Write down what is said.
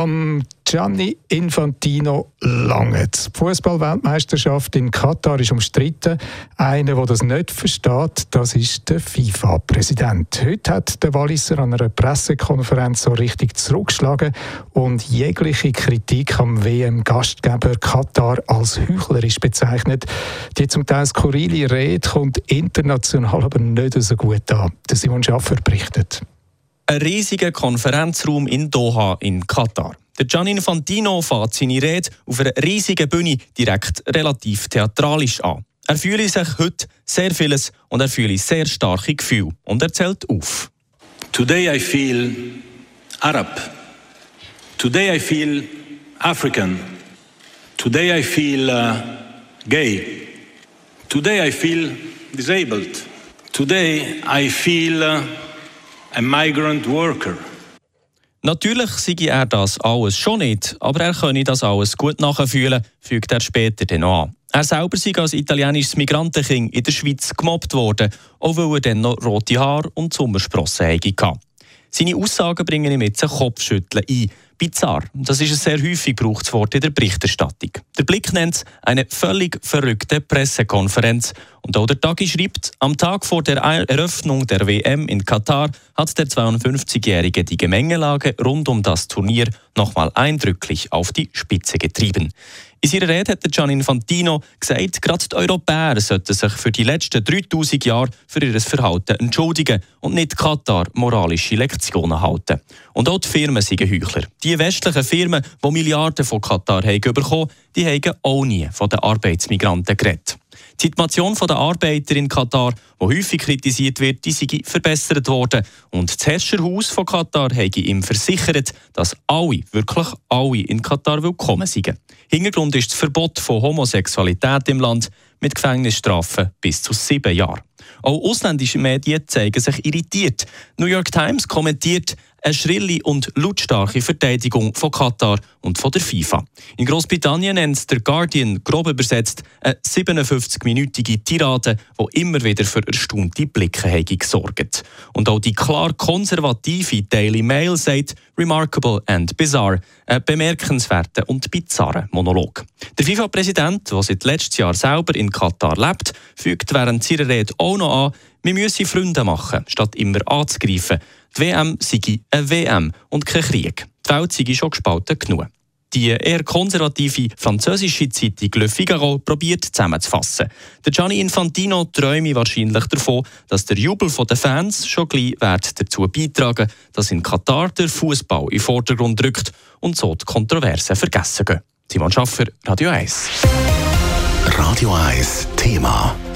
Am Gianni Infantino lange. Die Fußballweltmeisterschaft in Katar ist umstritten. Einer, der das nicht versteht, das ist der FIFA-Präsident. Heute hat der Walliser an einer Pressekonferenz so richtig zurückgeschlagen und jegliche Kritik am WM-Gastgeber Katar als heuchlerisch bezeichnet. Die zum Teil skurrile Rede kommt international aber nicht so gut an. Simon Schaffer berichtet. Ein riesiger Konferenzraum in Doha in Katar. Der Gianni Infantino fährt seine Rede auf einer riesigen Bühne direkt relativ theatralisch an. Er fühle sich heute sehr vieles und er fühle sehr starke Gefühle und er zählt auf. Today I feel Arab. Today I feel African. Today I feel uh, gay. Today I feel disabled. Today I feel uh, a migrant worker. Natürlich sei er das alles schon nicht, aber er könne das alles gut nachfühlen, fügt er später dann an. Er selber sei als italienisches Migrantenkind in der Schweiz gemobbt worden, weil er dann noch rote Haare und Sommersprossen hatte. Seine Aussagen bringen ihm jetzt ein Kopfschütteln ein. Bizarr, das ist ein sehr häufig gebrauchtes Wort in der Berichterstattung. Der Blick nennt es eine völlig verrückte Pressekonferenz. Und auch der Tagi schreibt, am Tag vor der Eröffnung der WM in Katar hat der 52-Jährige die Gemengelage rund um das Turnier nochmal eindrücklich auf die Spitze getrieben. In seiner Rede hat Gian Infantino gesagt, gerade die Europäer sollten sich für die letzten 3000 Jahre für ihr Verhalten entschuldigen und nicht Katar moralische Lektionen halten. Und auch die Firmen sind Heuchler. Die westlichen Firmen, die Milliarden von Katar haben bekommen, die haben auch nie von den Arbeitsmigranten geredet. Die Situation der Arbeiter in Katar, die häufig kritisiert wird, die sei verbessert worden. Und das Herrscherhaus von Katar habe ihm versichert, dass alle, wirklich alle in Katar willkommen sind. Hintergrund ist das Verbot von Homosexualität im Land mit Gefängnisstrafen bis zu sieben Jahren. Auch ausländische Medien zeigen sich irritiert. New York Times kommentiert, eine schrille und lautstarke Verteidigung von Katar und von der FIFA. In Großbritannien nennt der Guardian grob übersetzt eine 57-minütige Tirade, die immer wieder für erstaunte Blicke gesorgt Und auch die klar konservative Daily Mail sagt Remarkable and Bizarre, ein bemerkenswerter und bizarrer Monolog. Der FIFA-Präsident, der seit letztes Jahr selber in Katar lebt, fügt während seiner Rede auch noch an, wir müssen Freunde machen, statt immer anzugreifen. Die WM sei eine WM und kein Krieg. Die Welt sei schon gespalten genug. Die eher konservative französische Zeitung Le Figaro probiert zusammenzufassen. Der Gianni Infantino träume wahrscheinlich davon, dass der Jubel der Fans schon gleich dazu beitragen dass in Katar der Fußball in den Vordergrund rückt und so die Kontroversen vergessen gehen. Simon Schaffer, Radio 1. Radio 1 Thema.